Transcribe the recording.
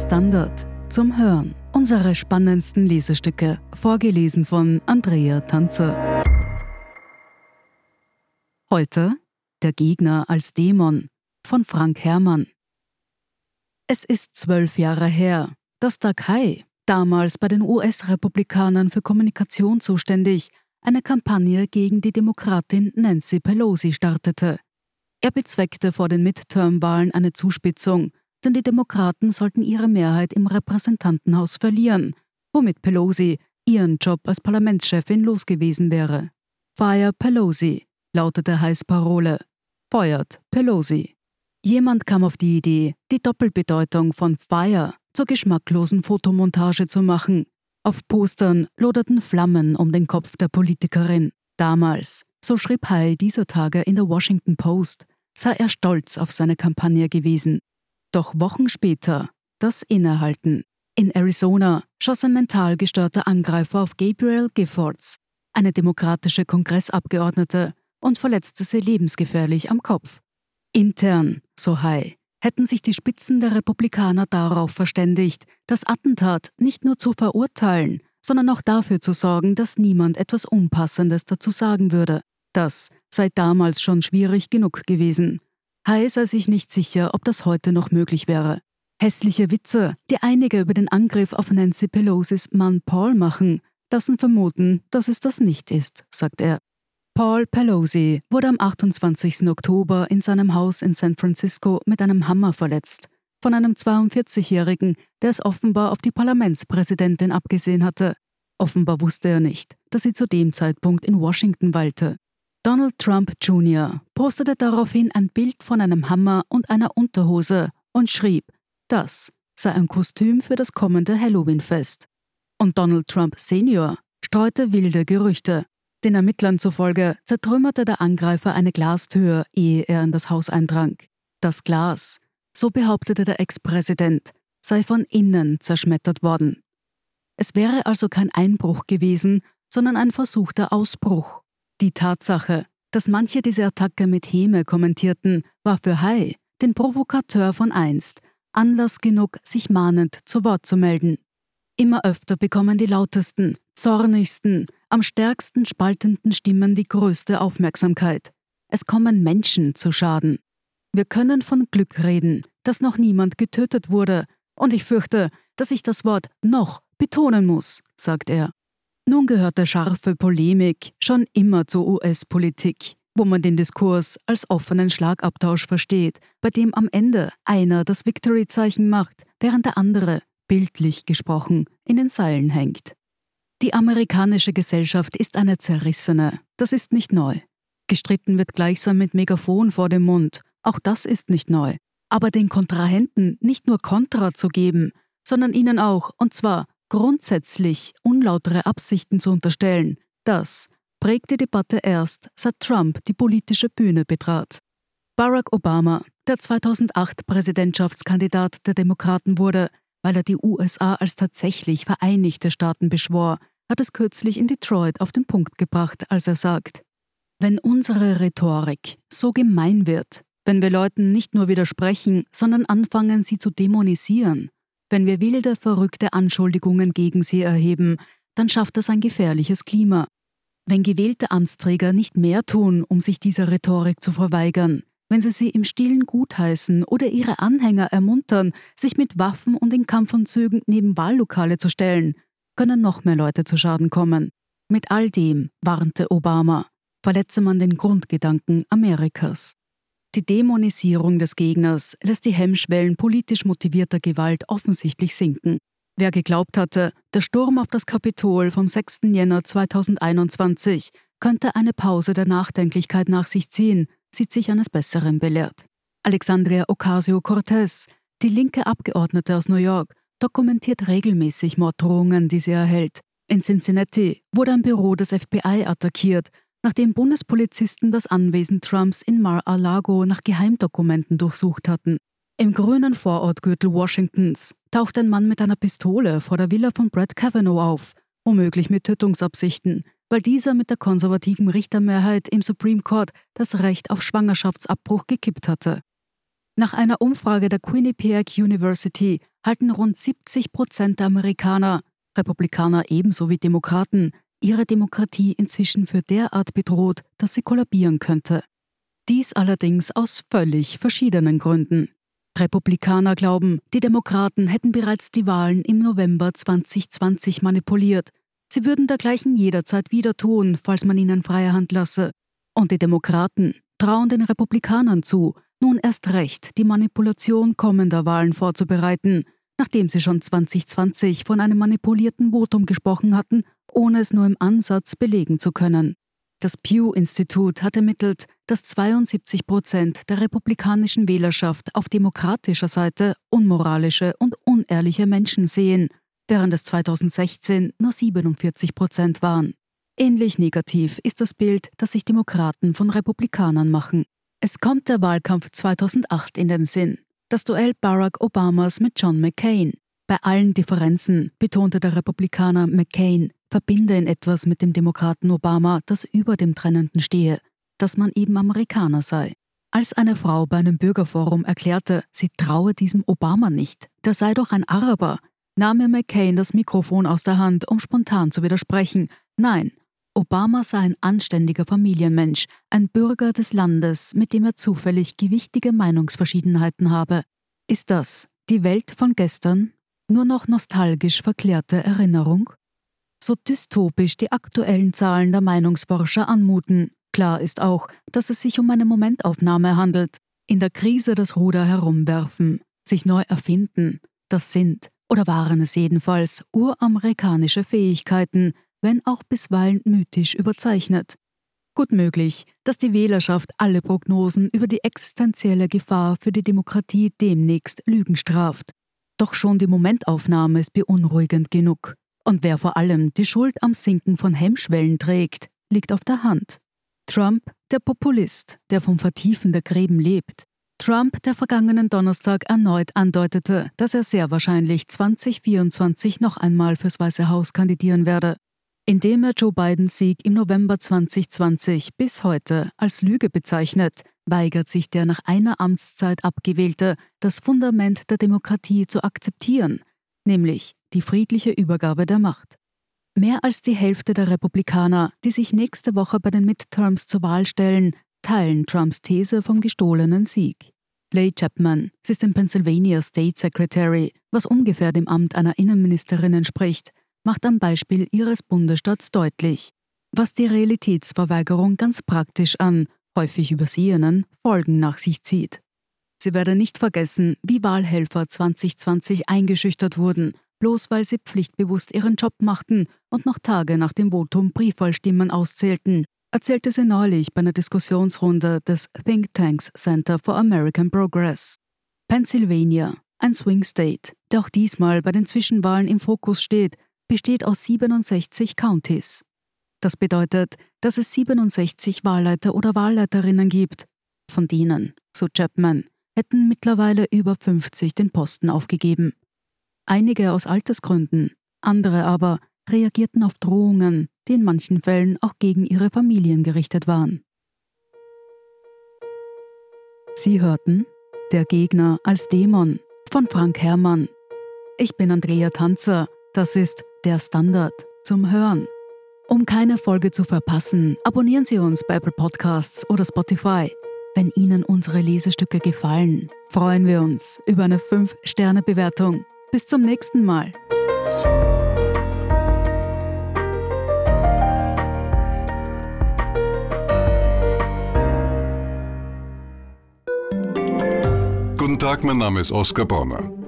Standard zum Hören. Unsere spannendsten Lesestücke, vorgelesen von Andrea Tanzer. Heute Der Gegner als Dämon von Frank Herrmann. Es ist zwölf Jahre her, dass Doug High, damals bei den US-Republikanern für Kommunikation zuständig, eine Kampagne gegen die Demokratin Nancy Pelosi startete. Er bezweckte vor den Midterm-Wahlen eine Zuspitzung, denn die Demokraten sollten ihre Mehrheit im Repräsentantenhaus verlieren, womit Pelosi ihren Job als Parlamentschefin los gewesen wäre. Fire Pelosi lautete Heißparole. Feuert Pelosi. Jemand kam auf die Idee, die Doppelbedeutung von Fire zur geschmacklosen Fotomontage zu machen. Auf Postern loderten Flammen um den Kopf der Politikerin. Damals, so schrieb Hay dieser Tage in der Washington Post, sei er stolz auf seine Kampagne gewesen. Doch Wochen später das Innehalten. In Arizona schoss ein mental gestörter Angreifer auf Gabriel Giffords, eine demokratische Kongressabgeordnete, und verletzte sie lebensgefährlich am Kopf. Intern, so High, hätten sich die Spitzen der Republikaner darauf verständigt, das Attentat nicht nur zu verurteilen, sondern auch dafür zu sorgen, dass niemand etwas Unpassendes dazu sagen würde. Das sei damals schon schwierig genug gewesen. Hay sei sich nicht sicher, ob das heute noch möglich wäre. Hässliche Witze, die einige über den Angriff auf Nancy Pelosis Mann Paul machen, lassen vermuten, dass es das nicht ist, sagt er. Paul Pelosi wurde am 28. Oktober in seinem Haus in San Francisco mit einem Hammer verletzt, von einem 42-Jährigen, der es offenbar auf die Parlamentspräsidentin abgesehen hatte. Offenbar wusste er nicht, dass sie zu dem Zeitpunkt in Washington weilte. Donald Trump Jr. postete daraufhin ein Bild von einem Hammer und einer Unterhose und schrieb, das sei ein Kostüm für das kommende Halloween-Fest. Und Donald Trump Senior streute wilde Gerüchte. Den Ermittlern zufolge zertrümmerte der Angreifer eine Glastür, ehe er in das Haus eindrang. Das Glas, so behauptete der Ex-Präsident, sei von innen zerschmettert worden. Es wäre also kein Einbruch gewesen, sondern ein versuchter Ausbruch. Die Tatsache, dass manche diese Attacke mit Häme kommentierten, war für Hai, den Provokateur von einst, Anlass genug, sich mahnend zu Wort zu melden. Immer öfter bekommen die lautesten, zornigsten, am stärksten spaltenden Stimmen die größte Aufmerksamkeit. Es kommen Menschen zu Schaden. Wir können von Glück reden, dass noch niemand getötet wurde, und ich fürchte, dass ich das Wort noch betonen muss, sagt er. Nun gehörte scharfe Polemik schon immer zur US-Politik, wo man den Diskurs als offenen Schlagabtausch versteht, bei dem am Ende einer das Victory-Zeichen macht, während der andere, bildlich gesprochen, in den Seilen hängt. Die amerikanische Gesellschaft ist eine zerrissene, das ist nicht neu. Gestritten wird gleichsam mit Megafon vor dem Mund, auch das ist nicht neu. Aber den Kontrahenten nicht nur Kontra zu geben, sondern ihnen auch, und zwar Grundsätzlich unlautere Absichten zu unterstellen, das prägt die Debatte erst, seit Trump die politische Bühne betrat. Barack Obama, der 2008 Präsidentschaftskandidat der Demokraten wurde, weil er die USA als tatsächlich Vereinigte Staaten beschwor, hat es kürzlich in Detroit auf den Punkt gebracht, als er sagt, wenn unsere Rhetorik so gemein wird, wenn wir Leuten nicht nur widersprechen, sondern anfangen, sie zu dämonisieren, wenn wir wilde, verrückte Anschuldigungen gegen sie erheben, dann schafft das ein gefährliches Klima. Wenn gewählte Amtsträger nicht mehr tun, um sich dieser Rhetorik zu verweigern, wenn sie sie im stillen gutheißen oder ihre Anhänger ermuntern, sich mit Waffen und in Kampfanzügen neben Wahllokale zu stellen, können noch mehr Leute zu Schaden kommen. Mit all dem, warnte Obama, verletze man den Grundgedanken Amerikas. Die Dämonisierung des Gegners lässt die Hemmschwellen politisch motivierter Gewalt offensichtlich sinken. Wer geglaubt hatte, der Sturm auf das Kapitol vom 6. Jänner 2021 könnte eine Pause der Nachdenklichkeit nach sich ziehen, sieht sich eines Besseren belehrt. Alexandria Ocasio-Cortez, die linke Abgeordnete aus New York, dokumentiert regelmäßig Morddrohungen, die sie erhält. In Cincinnati wurde ein Büro des FBI attackiert nachdem Bundespolizisten das Anwesen Trumps in Mar-a-Lago nach Geheimdokumenten durchsucht hatten. Im grünen Vorortgürtel Washingtons taucht ein Mann mit einer Pistole vor der Villa von Brett Kavanaugh auf, womöglich mit Tötungsabsichten, weil dieser mit der konservativen Richtermehrheit im Supreme Court das Recht auf Schwangerschaftsabbruch gekippt hatte. Nach einer Umfrage der Quinnipiac University halten rund 70 Prozent der Amerikaner, Republikaner ebenso wie Demokraten, ihre Demokratie inzwischen für derart bedroht, dass sie kollabieren könnte. Dies allerdings aus völlig verschiedenen Gründen. Republikaner glauben, die Demokraten hätten bereits die Wahlen im November 2020 manipuliert. Sie würden dergleichen jederzeit wieder tun, falls man ihnen freie Hand lasse. Und die Demokraten trauen den Republikanern zu, nun erst recht die Manipulation kommender Wahlen vorzubereiten, nachdem sie schon 2020 von einem manipulierten Votum gesprochen hatten, ohne es nur im Ansatz belegen zu können. Das Pew-Institut hat ermittelt, dass 72 Prozent der republikanischen Wählerschaft auf demokratischer Seite unmoralische und unehrliche Menschen sehen, während es 2016 nur 47 Prozent waren. Ähnlich negativ ist das Bild, das sich Demokraten von Republikanern machen. Es kommt der Wahlkampf 2008 in den Sinn, das Duell Barack Obamas mit John McCain. Bei allen Differenzen betonte der Republikaner McCain, verbinde ihn etwas mit dem Demokraten Obama, das über dem Trennenden stehe, dass man eben Amerikaner sei. Als eine Frau bei einem Bürgerforum erklärte, sie traue diesem Obama nicht, der sei doch ein Araber, nahm mir McCain das Mikrofon aus der Hand, um spontan zu widersprechen. Nein, Obama sei ein anständiger Familienmensch, ein Bürger des Landes, mit dem er zufällig gewichtige Meinungsverschiedenheiten habe. Ist das die Welt von gestern? Nur noch nostalgisch verklärte Erinnerung? So dystopisch die aktuellen Zahlen der Meinungsforscher anmuten, klar ist auch, dass es sich um eine Momentaufnahme handelt. In der Krise das Ruder herumwerfen, sich neu erfinden, das sind, oder waren es jedenfalls, uramerikanische Fähigkeiten, wenn auch bisweilen mythisch überzeichnet. Gut möglich, dass die Wählerschaft alle Prognosen über die existenzielle Gefahr für die Demokratie demnächst Lügen straft. Doch schon die Momentaufnahme ist beunruhigend genug. Und wer vor allem die Schuld am Sinken von Hemmschwellen trägt, liegt auf der Hand. Trump, der Populist, der vom Vertiefen der Gräben lebt. Trump, der vergangenen Donnerstag erneut andeutete, dass er sehr wahrscheinlich 2024 noch einmal fürs Weiße Haus kandidieren werde. Indem er Joe Bidens Sieg im November 2020 bis heute als Lüge bezeichnet, weigert sich der nach einer Amtszeit abgewählte, das Fundament der Demokratie zu akzeptieren, nämlich die friedliche Übergabe der Macht. Mehr als die Hälfte der Republikaner, die sich nächste Woche bei den Midterms zur Wahl stellen, teilen Trumps These vom gestohlenen Sieg. Leigh Chapman, sie ist in Pennsylvania State Secretary, was ungefähr dem Amt einer Innenministerin entspricht, macht am Beispiel ihres Bundesstaats deutlich, was die Realitätsverweigerung ganz praktisch an, häufig übersehenen, Folgen nach sich zieht. Sie werde nicht vergessen, wie Wahlhelfer 2020 eingeschüchtert wurden bloß weil sie pflichtbewusst ihren Job machten und noch Tage nach dem Votum Briefwahlstimmen auszählten, erzählte sie neulich bei einer Diskussionsrunde des Think Tanks Center for American Progress. Pennsylvania, ein Swing State, der auch diesmal bei den Zwischenwahlen im Fokus steht, besteht aus 67 Counties. Das bedeutet, dass es 67 Wahlleiter oder Wahlleiterinnen gibt. Von denen, so Chapman, hätten mittlerweile über 50 den Posten aufgegeben. Einige aus Altersgründen, andere aber reagierten auf Drohungen, die in manchen Fällen auch gegen ihre Familien gerichtet waren. Sie hörten Der Gegner als Dämon von Frank Herrmann. Ich bin Andrea Tanzer, das ist der Standard zum Hören. Um keine Folge zu verpassen, abonnieren Sie uns bei Apple Podcasts oder Spotify. Wenn Ihnen unsere Lesestücke gefallen, freuen wir uns über eine 5-Sterne-Bewertung bis zum nächsten Mal. Guten Tag, mein Name ist Oskar Bonner.